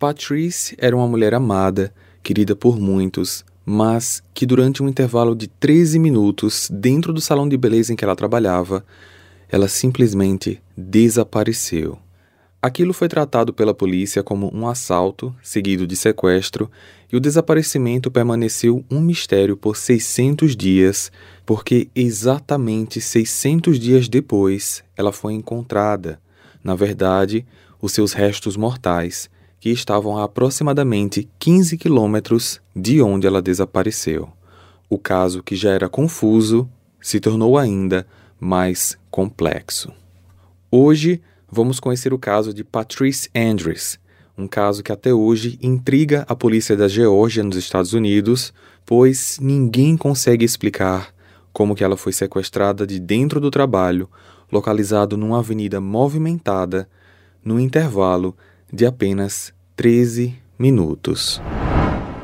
Patrice era uma mulher amada, querida por muitos, mas que durante um intervalo de 13 minutos dentro do salão de beleza em que ela trabalhava, ela simplesmente desapareceu. Aquilo foi tratado pela polícia como um assalto, seguido de sequestro, e o desaparecimento permaneceu um mistério por 600 dias, porque exatamente 600 dias depois ela foi encontrada. Na verdade, os seus restos mortais, que estavam a aproximadamente 15 quilômetros de onde ela desapareceu. O caso, que já era confuso, se tornou ainda mais complexo. Hoje, vamos conhecer o caso de Patrice Andrews, um caso que até hoje intriga a polícia da Geórgia nos Estados Unidos, pois ninguém consegue explicar como que ela foi sequestrada de dentro do trabalho, localizado numa avenida movimentada, no intervalo de apenas 13 minutos.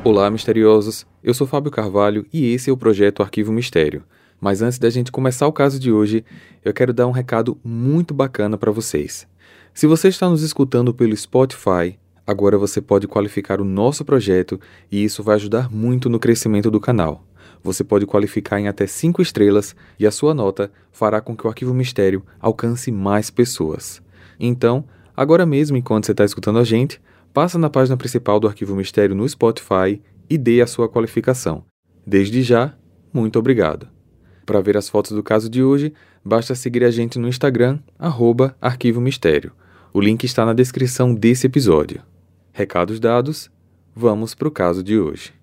Olá, misteriosos. Eu sou Fábio Carvalho e esse é o projeto Arquivo Mistério. Mas antes da gente começar o caso de hoje, eu quero dar um recado muito bacana para vocês. Se você está nos escutando pelo Spotify, agora você pode qualificar o nosso projeto e isso vai ajudar muito no crescimento do canal. Você pode qualificar em até 5 estrelas e a sua nota fará com que o Arquivo Mistério alcance mais pessoas. Então, agora mesmo, enquanto você está escutando a gente, passa na página principal do Arquivo Mistério no Spotify e dê a sua qualificação. Desde já, muito obrigado. Para ver as fotos do caso de hoje, basta seguir a gente no Instagram, arroba Arquivo Mistério. O link está na descrição desse episódio. Recados dados, vamos para o caso de hoje.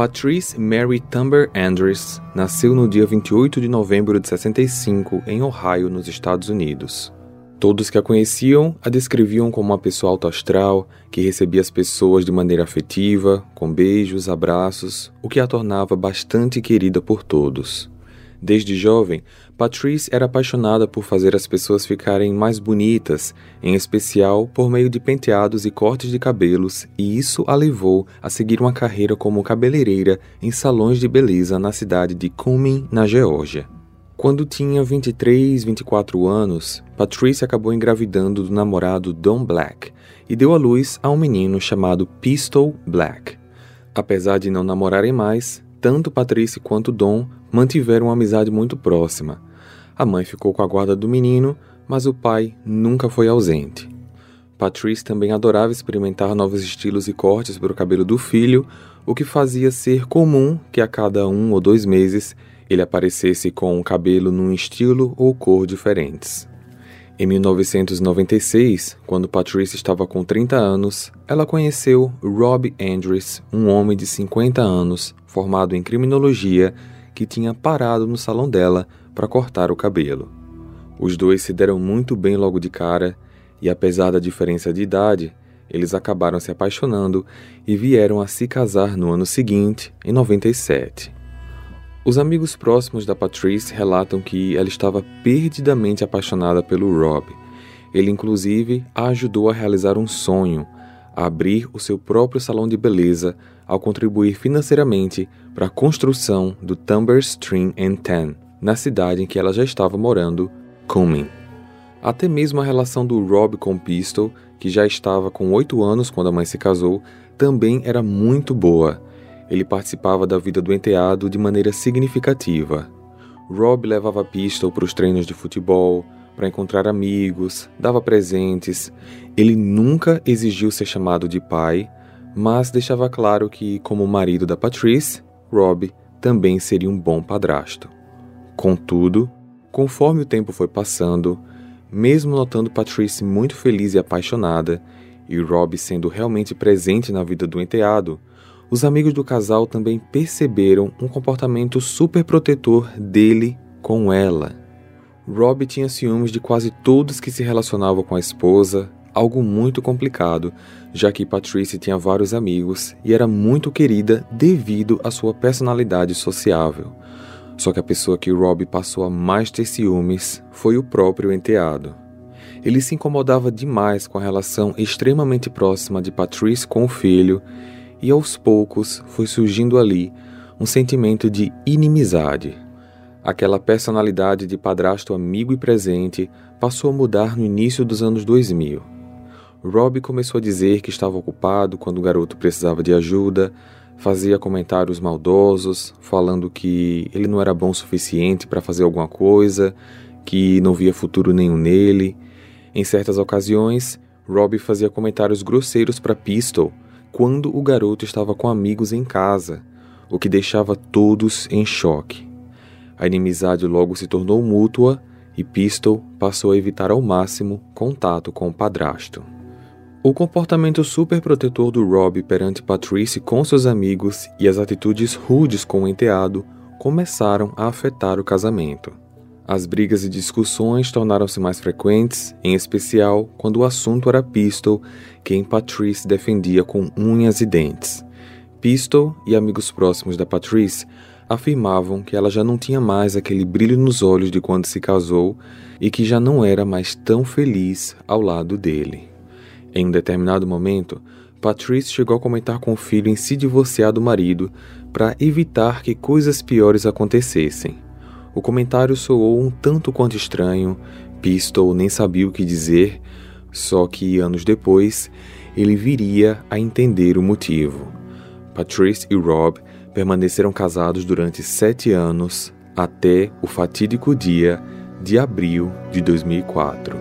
Patrice Mary Tumber Andrews nasceu no dia 28 de novembro de 65 em Ohio, nos Estados Unidos. Todos que a conheciam a descreviam como uma pessoa autoastral, que recebia as pessoas de maneira afetiva, com beijos, abraços, o que a tornava bastante querida por todos. Desde jovem, Patrice era apaixonada por fazer as pessoas ficarem mais bonitas, em especial por meio de penteados e cortes de cabelos, e isso a levou a seguir uma carreira como cabeleireira em salões de beleza na cidade de Cumming, na Geórgia. Quando tinha 23, 24 anos, Patrice acabou engravidando do namorado Don Black e deu à luz a um menino chamado Pistol Black. Apesar de não namorarem mais, tanto Patrice quanto Don mantiveram uma amizade muito próxima. A mãe ficou com a guarda do menino, mas o pai nunca foi ausente. Patrice também adorava experimentar novos estilos e cortes para o cabelo do filho, o que fazia ser comum que a cada um ou dois meses ele aparecesse com um cabelo num estilo ou cor diferentes. Em 1996, quando Patrice estava com 30 anos, ela conheceu Rob Andrews, um homem de 50 anos, formado em criminologia, que tinha parado no salão dela para cortar o cabelo. Os dois se deram muito bem logo de cara e, apesar da diferença de idade, eles acabaram se apaixonando e vieram a se casar no ano seguinte, em 97. Os amigos próximos da Patrice relatam que ela estava perdidamente apaixonada pelo Rob. Ele, inclusive, a ajudou a realizar um sonho, abrir o seu próprio salão de beleza ao contribuir financeiramente para a construção do Tumber Stream and Ten, na cidade em que ela já estava morando, Cumming. Até mesmo a relação do Rob com Pistol, que já estava com oito anos quando a mãe se casou, também era muito boa ele participava da vida do enteado de maneira significativa. Rob levava Pistol para os treinos de futebol, para encontrar amigos, dava presentes. Ele nunca exigiu ser chamado de pai, mas deixava claro que, como marido da Patrice, Rob também seria um bom padrasto. Contudo, conforme o tempo foi passando, mesmo notando Patrice muito feliz e apaixonada, e Rob sendo realmente presente na vida do enteado, os amigos do casal também perceberam um comportamento super protetor dele com ela. Rob tinha ciúmes de quase todos que se relacionavam com a esposa, algo muito complicado, já que Patrice tinha vários amigos e era muito querida devido à sua personalidade sociável. Só que a pessoa que Rob passou a mais ter ciúmes foi o próprio enteado. Ele se incomodava demais com a relação extremamente próxima de Patrice com o filho e aos poucos foi surgindo ali um sentimento de inimizade. Aquela personalidade de padrasto amigo e presente passou a mudar no início dos anos 2000. Rob começou a dizer que estava ocupado quando o garoto precisava de ajuda, fazia comentários maldosos, falando que ele não era bom o suficiente para fazer alguma coisa, que não via futuro nenhum nele. Em certas ocasiões, Rob fazia comentários grosseiros para Pistol quando o garoto estava com amigos em casa, o que deixava todos em choque. A inimizade logo se tornou mútua e Pistol passou a evitar ao máximo contato com o padrasto. O comportamento superprotetor do Rob perante Patrice com seus amigos e as atitudes rudes com o enteado começaram a afetar o casamento. As brigas e discussões tornaram-se mais frequentes, em especial quando o assunto era Pistol, quem Patrice defendia com unhas e dentes. Pistol e amigos próximos da Patrice afirmavam que ela já não tinha mais aquele brilho nos olhos de quando se casou e que já não era mais tão feliz ao lado dele. Em um determinado momento, Patrice chegou a comentar com o filho em se divorciar do marido para evitar que coisas piores acontecessem. O comentário soou um tanto quanto estranho, Pistol nem sabia o que dizer, só que anos depois ele viria a entender o motivo. Patrice e Rob permaneceram casados durante sete anos até o fatídico dia de abril de 2004.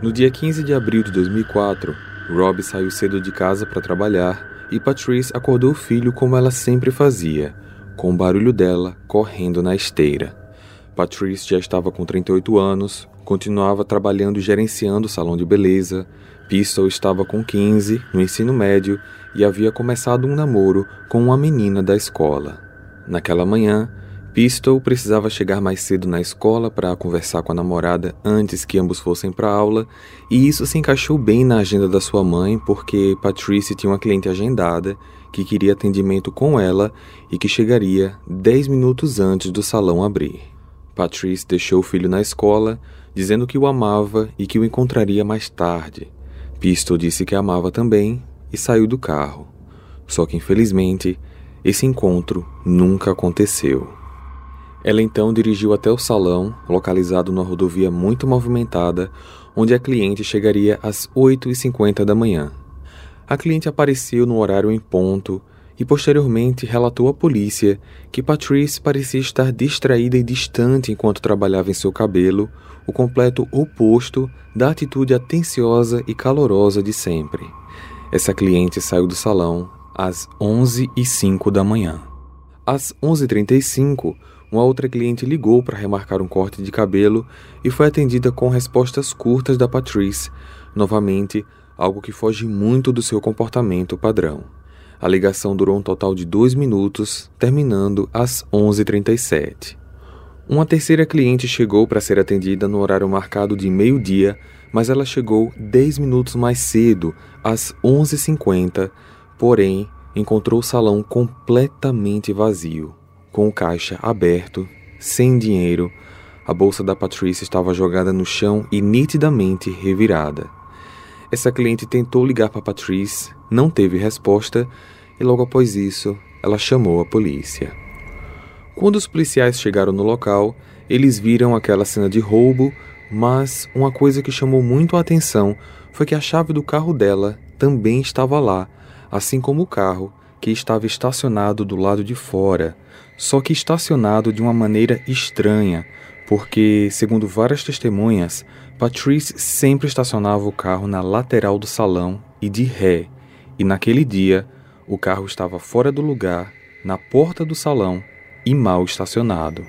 No dia 15 de abril de 2004, Rob saiu cedo de casa para trabalhar e Patrice acordou o filho como ela sempre fazia, com o barulho dela correndo na esteira. Patrice já estava com 38 anos, continuava trabalhando e gerenciando o salão de beleza. Pistol estava com 15, no ensino médio, e havia começado um namoro com uma menina da escola. Naquela manhã, Pistol precisava chegar mais cedo na escola para conversar com a namorada antes que ambos fossem para aula, e isso se encaixou bem na agenda da sua mãe, porque Patrice tinha uma cliente agendada que queria atendimento com ela e que chegaria 10 minutos antes do salão abrir. Patrice deixou o filho na escola, dizendo que o amava e que o encontraria mais tarde. Pistol disse que amava também e saiu do carro. Só que infelizmente, esse encontro nunca aconteceu. Ela então dirigiu até o salão, localizado numa rodovia muito movimentada, onde a cliente chegaria às 8h50 da manhã. A cliente apareceu no horário em ponto e posteriormente relatou à polícia que Patrice parecia estar distraída e distante enquanto trabalhava em seu cabelo, o completo oposto da atitude atenciosa e calorosa de sempre. Essa cliente saiu do salão às 11h05 da manhã. Às 11h35, uma outra cliente ligou para remarcar um corte de cabelo e foi atendida com respostas curtas da Patrice, novamente algo que foge muito do seu comportamento padrão. A ligação durou um total de dois minutos, terminando às 11h37. Uma terceira cliente chegou para ser atendida no horário marcado de meio-dia, mas ela chegou 10 minutos mais cedo, às 11h50, porém encontrou o salão completamente vazio com o caixa aberto, sem dinheiro, a bolsa da Patrícia estava jogada no chão e nitidamente revirada. Essa cliente tentou ligar para Patrice, não teve resposta e logo após isso ela chamou a polícia. Quando os policiais chegaram no local, eles viram aquela cena de roubo, mas uma coisa que chamou muito a atenção foi que a chave do carro dela também estava lá, assim como o carro que estava estacionado do lado de fora, só que estacionado de uma maneira estranha, porque, segundo várias testemunhas, Patrice sempre estacionava o carro na lateral do salão e de ré, e naquele dia o carro estava fora do lugar, na porta do salão e mal estacionado.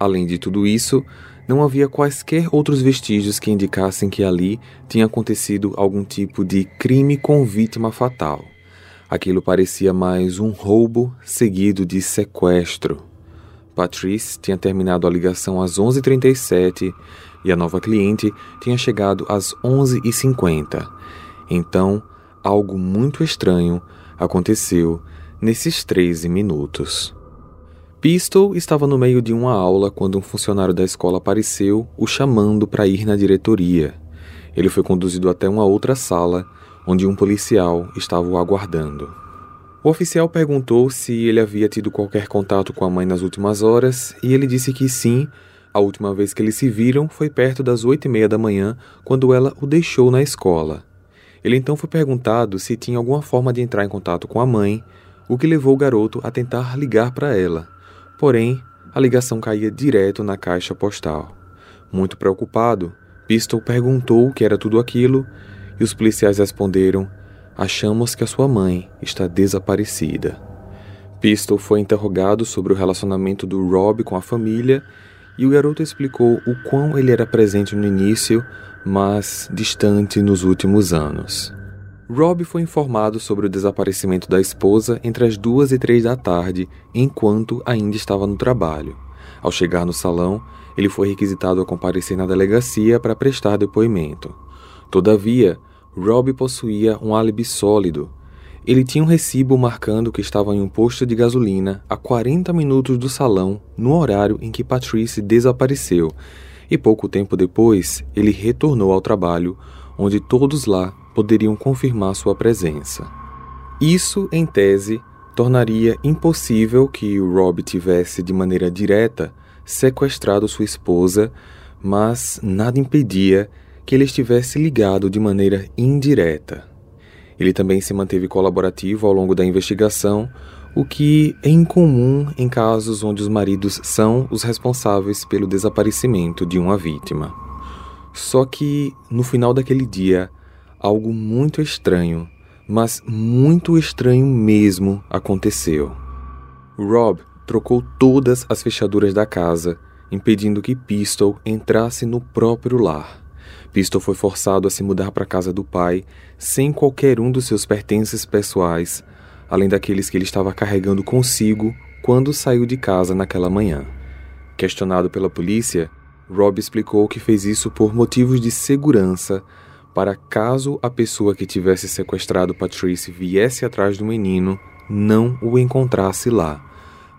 Além de tudo isso, não havia quaisquer outros vestígios que indicassem que ali tinha acontecido algum tipo de crime com vítima fatal. Aquilo parecia mais um roubo seguido de sequestro. Patrice tinha terminado a ligação às 11h37 e a nova cliente tinha chegado às 11h50. Então, algo muito estranho aconteceu nesses 13 minutos. Pistol estava no meio de uma aula quando um funcionário da escola apareceu, o chamando para ir na diretoria. Ele foi conduzido até uma outra sala onde um policial estava o aguardando. O oficial perguntou se ele havia tido qualquer contato com a mãe nas últimas horas e ele disse que sim. A última vez que eles se viram foi perto das oito e meia da manhã, quando ela o deixou na escola. Ele então foi perguntado se tinha alguma forma de entrar em contato com a mãe, o que levou o garoto a tentar ligar para ela. Porém, a ligação caía direto na caixa postal. Muito preocupado, Pistol perguntou o que era tudo aquilo e os policiais responderam Achamos que a sua mãe está desaparecida. Pistol foi interrogado sobre o relacionamento do Rob com a família e o garoto explicou o quão ele era presente no início, mas distante nos últimos anos. Rob foi informado sobre o desaparecimento da esposa entre as duas e três da tarde, enquanto ainda estava no trabalho. Ao chegar no salão, ele foi requisitado a comparecer na delegacia para prestar depoimento. Todavia, Rob possuía um álibi sólido. Ele tinha um recibo marcando que estava em um posto de gasolina a 40 minutos do salão, no horário em que Patrice desapareceu, e pouco tempo depois ele retornou ao trabalho, onde todos lá poderiam confirmar sua presença. Isso, em tese, tornaria impossível que Rob tivesse de maneira direta sequestrado sua esposa, mas nada impedia que ele estivesse ligado de maneira indireta. Ele também se manteve colaborativo ao longo da investigação, o que é incomum em casos onde os maridos são os responsáveis pelo desaparecimento de uma vítima. Só que, no final daquele dia, algo muito estranho, mas muito estranho mesmo, aconteceu. Rob trocou todas as fechaduras da casa, impedindo que Pistol entrasse no próprio lar. Pistol foi forçado a se mudar para a casa do pai, sem qualquer um dos seus pertences pessoais, além daqueles que ele estava carregando consigo quando saiu de casa naquela manhã. Questionado pela polícia, Rob explicou que fez isso por motivos de segurança, para caso a pessoa que tivesse sequestrado Patrice viesse atrás do menino, não o encontrasse lá.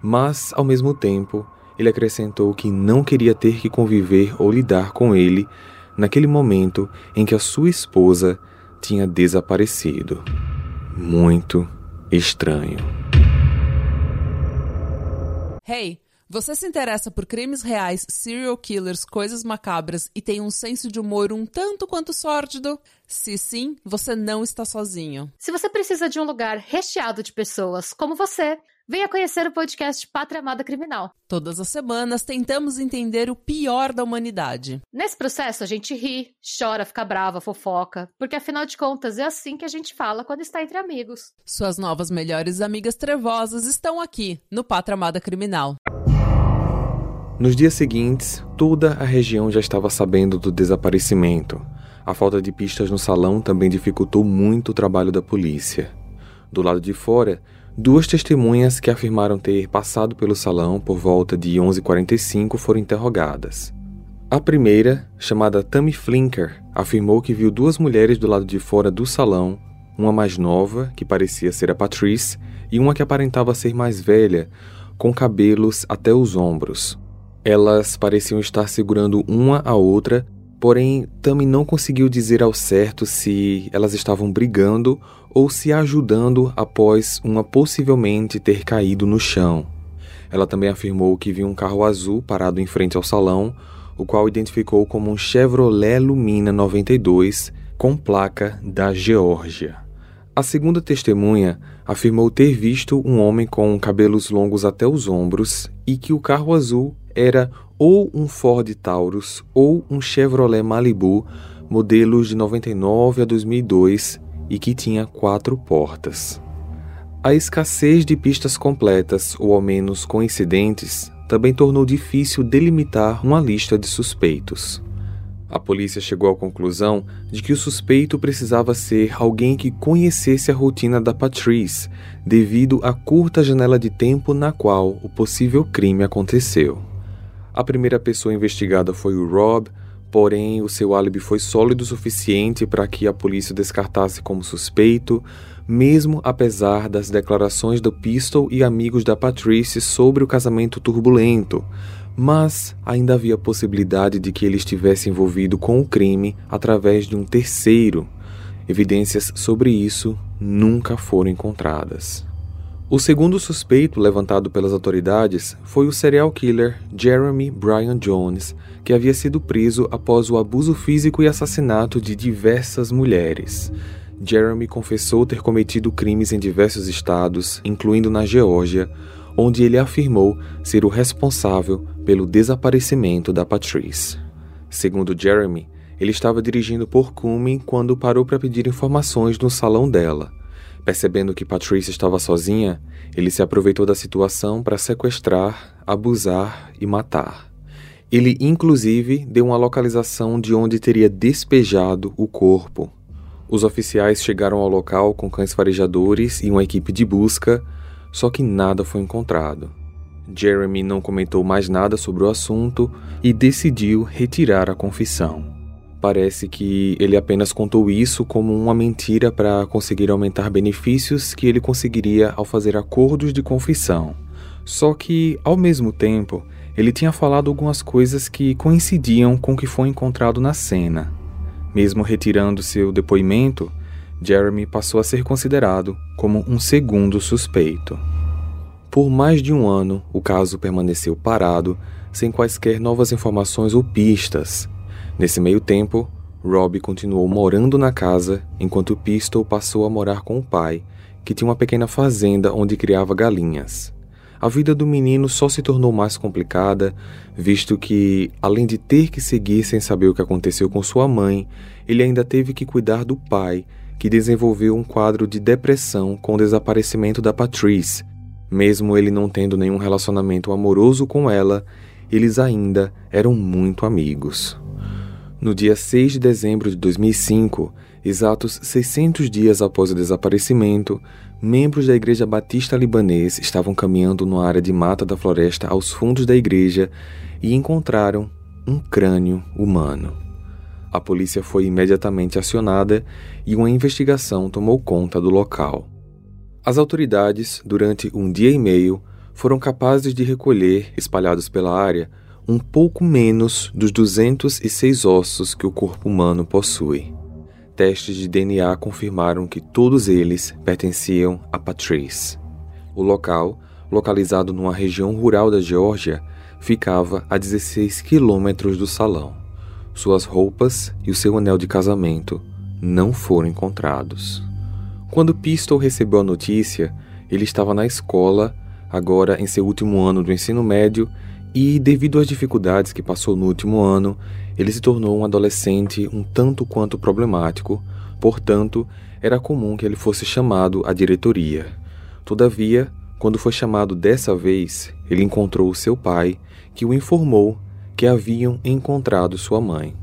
Mas, ao mesmo tempo, ele acrescentou que não queria ter que conviver ou lidar com ele naquele momento em que a sua esposa tinha desaparecido. Muito estranho. Hey, você se interessa por crimes reais, serial killers, coisas macabras e tem um senso de humor um tanto quanto sórdido? Se sim, você não está sozinho. Se você precisa de um lugar recheado de pessoas como você, Venha conhecer o podcast Pátria Amada Criminal. Todas as semanas tentamos entender o pior da humanidade. Nesse processo a gente ri, chora, fica brava, fofoca, porque afinal de contas é assim que a gente fala quando está entre amigos. Suas novas melhores amigas trevosas estão aqui no Pátria Amada Criminal. Nos dias seguintes, toda a região já estava sabendo do desaparecimento. A falta de pistas no salão também dificultou muito o trabalho da polícia. Do lado de fora, Duas testemunhas que afirmaram ter passado pelo salão por volta de 11h45 foram interrogadas. A primeira, chamada Tammy Flinker, afirmou que viu duas mulheres do lado de fora do salão, uma mais nova, que parecia ser a Patrice, e uma que aparentava ser mais velha, com cabelos até os ombros. Elas pareciam estar segurando uma a outra Porém, Tami não conseguiu dizer ao certo se elas estavam brigando ou se ajudando após uma possivelmente ter caído no chão. Ela também afirmou que viu um carro azul parado em frente ao salão, o qual identificou como um Chevrolet Lumina 92 com placa da Geórgia. A segunda testemunha afirmou ter visto um homem com cabelos longos até os ombros e que o carro azul era ou um Ford Taurus ou um Chevrolet Malibu, modelos de 99 a 2002 e que tinha quatro portas. A escassez de pistas completas ou ao menos coincidentes também tornou difícil delimitar uma lista de suspeitos. A polícia chegou à conclusão de que o suspeito precisava ser alguém que conhecesse a rotina da Patrice, devido à curta janela de tempo na qual o possível crime aconteceu. A primeira pessoa investigada foi o Rob, porém o seu álibi foi sólido o suficiente para que a polícia descartasse como suspeito, mesmo apesar das declarações do Pistol e amigos da Patrice sobre o casamento turbulento. Mas ainda havia possibilidade de que ele estivesse envolvido com o crime através de um terceiro. Evidências sobre isso nunca foram encontradas. O segundo suspeito levantado pelas autoridades foi o serial killer Jeremy Brian Jones, que havia sido preso após o abuso físico e assassinato de diversas mulheres. Jeremy confessou ter cometido crimes em diversos estados, incluindo na Geórgia, onde ele afirmou ser o responsável pelo desaparecimento da Patrice. Segundo Jeremy, ele estava dirigindo por Cumming quando parou para pedir informações no salão dela. Percebendo que Patrice estava sozinha, ele se aproveitou da situação para sequestrar, abusar e matar. Ele, inclusive, deu uma localização de onde teria despejado o corpo. Os oficiais chegaram ao local com cães farejadores e uma equipe de busca, só que nada foi encontrado. Jeremy não comentou mais nada sobre o assunto e decidiu retirar a confissão. Parece que ele apenas contou isso como uma mentira para conseguir aumentar benefícios que ele conseguiria ao fazer acordos de confissão. Só que, ao mesmo tempo, ele tinha falado algumas coisas que coincidiam com o que foi encontrado na cena. Mesmo retirando seu depoimento, Jeremy passou a ser considerado como um segundo suspeito. Por mais de um ano, o caso permaneceu parado, sem quaisquer novas informações ou pistas, Nesse meio tempo, Rob continuou morando na casa enquanto Pistol passou a morar com o pai, que tinha uma pequena fazenda onde criava galinhas. A vida do menino só se tornou mais complicada, visto que, além de ter que seguir sem saber o que aconteceu com sua mãe, ele ainda teve que cuidar do pai, que desenvolveu um quadro de depressão com o desaparecimento da Patrice. Mesmo ele não tendo nenhum relacionamento amoroso com ela, eles ainda eram muito amigos. No dia 6 de dezembro de 2005, exatos 600 dias após o desaparecimento, membros da Igreja Batista Libanês estavam caminhando numa área de mata da floresta aos fundos da igreja e encontraram um crânio humano. A polícia foi imediatamente acionada e uma investigação tomou conta do local. As autoridades, durante um dia e meio, foram capazes de recolher, espalhados pela área, um pouco menos dos 206 ossos que o corpo humano possui. Testes de DNA confirmaram que todos eles pertenciam a Patrice. O local, localizado numa região rural da Geórgia, ficava a 16 quilômetros do salão. Suas roupas e o seu anel de casamento não foram encontrados. Quando Pistol recebeu a notícia, ele estava na escola, agora em seu último ano do ensino médio, e, devido às dificuldades que passou no último ano, ele se tornou um adolescente um tanto quanto problemático, portanto, era comum que ele fosse chamado à diretoria. Todavia, quando foi chamado dessa vez, ele encontrou seu pai, que o informou que haviam encontrado sua mãe.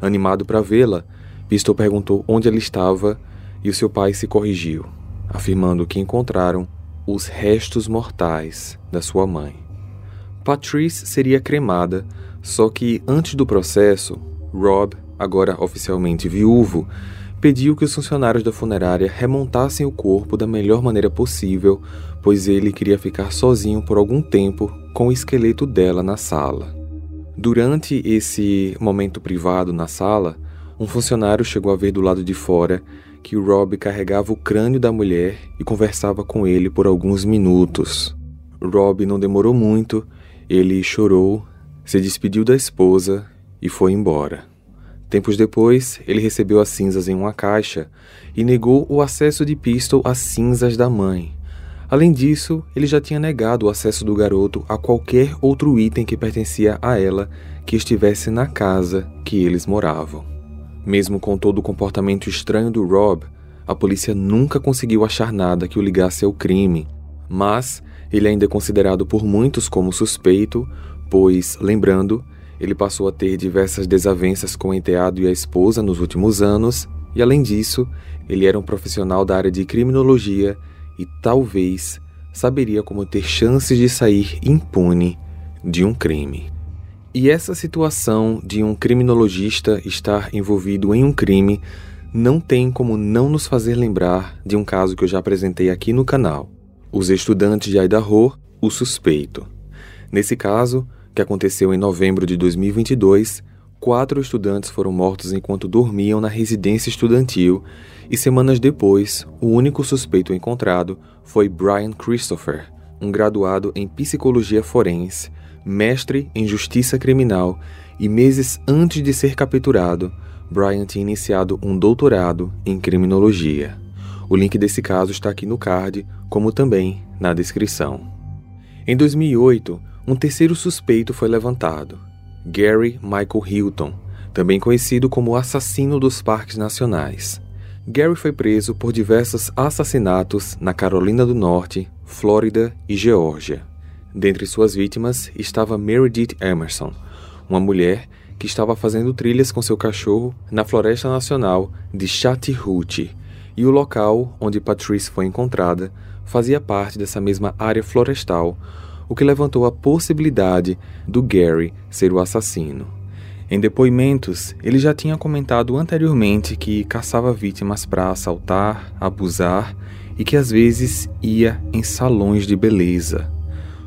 Animado para vê-la, Pistol perguntou onde ela estava e o seu pai se corrigiu, afirmando que encontraram os restos mortais da sua mãe. Patrice seria cremada, só que antes do processo, Rob, agora oficialmente viúvo, pediu que os funcionários da funerária remontassem o corpo da melhor maneira possível, pois ele queria ficar sozinho por algum tempo com o esqueleto dela na sala. Durante esse momento privado na sala, um funcionário chegou a ver do lado de fora que Rob carregava o crânio da mulher e conversava com ele por alguns minutos. Rob não demorou muito ele chorou, se despediu da esposa e foi embora. Tempos depois, ele recebeu as cinzas em uma caixa e negou o acesso de Pistol às cinzas da mãe. Além disso, ele já tinha negado o acesso do garoto a qualquer outro item que pertencia a ela que estivesse na casa que eles moravam. Mesmo com todo o comportamento estranho do Rob, a polícia nunca conseguiu achar nada que o ligasse ao crime, mas ele ainda é considerado por muitos como suspeito, pois, lembrando, ele passou a ter diversas desavenças com o enteado e a esposa nos últimos anos, e além disso, ele era um profissional da área de criminologia e talvez saberia como ter chances de sair impune de um crime. E essa situação de um criminologista estar envolvido em um crime não tem como não nos fazer lembrar de um caso que eu já apresentei aqui no canal. Os estudantes de Idaho, o suspeito. Nesse caso, que aconteceu em novembro de 2022, quatro estudantes foram mortos enquanto dormiam na residência estudantil e semanas depois, o único suspeito encontrado foi Brian Christopher, um graduado em psicologia forense, mestre em justiça criminal e meses antes de ser capturado, Brian tinha iniciado um doutorado em criminologia. O link desse caso está aqui no card, como também na descrição. Em 2008, um terceiro suspeito foi levantado, Gary Michael Hilton, também conhecido como assassino dos parques nacionais. Gary foi preso por diversos assassinatos na Carolina do Norte, Flórida e Geórgia. Dentre suas vítimas estava Meredith Emerson, uma mulher que estava fazendo trilhas com seu cachorro na Floresta Nacional de Chattahoochee, e o local onde Patrice foi encontrada fazia parte dessa mesma área florestal, o que levantou a possibilidade do Gary ser o assassino. Em depoimentos, ele já tinha comentado anteriormente que caçava vítimas para assaltar, abusar e que às vezes ia em salões de beleza.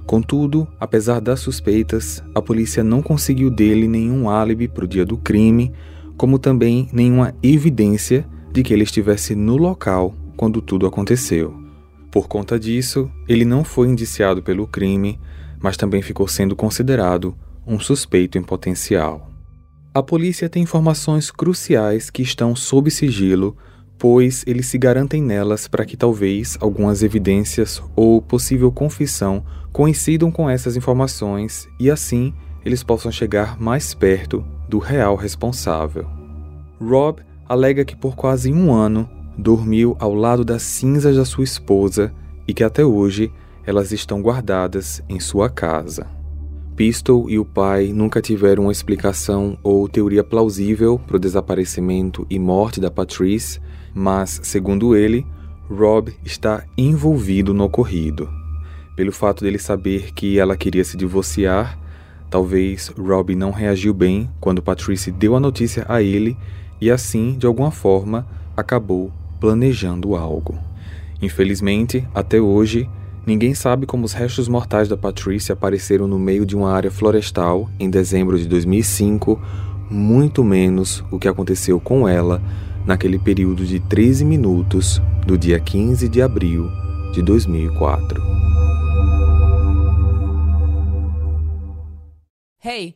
Contudo, apesar das suspeitas, a polícia não conseguiu dele nenhum álibi para o dia do crime, como também nenhuma evidência de que ele estivesse no local quando tudo aconteceu. Por conta disso, ele não foi indiciado pelo crime, mas também ficou sendo considerado um suspeito em potencial. A polícia tem informações cruciais que estão sob sigilo pois eles se garantem nelas para que talvez algumas evidências ou possível confissão coincidam com essas informações e assim eles possam chegar mais perto do real responsável. Rob alega que por quase um ano dormiu ao lado das cinzas da sua esposa e que até hoje elas estão guardadas em sua casa. Pistol e o pai nunca tiveram uma explicação ou teoria plausível para o desaparecimento e morte da Patrice, mas, segundo ele, Rob está envolvido no ocorrido. Pelo fato dele saber que ela queria se divorciar, talvez Rob não reagiu bem quando Patrice deu a notícia a ele e assim, de alguma forma, acabou planejando algo. Infelizmente, até hoje, ninguém sabe como os restos mortais da Patrice apareceram no meio de uma área florestal em dezembro de 2005, muito menos o que aconteceu com ela naquele período de 13 minutos do dia 15 de abril de 2004. Hey,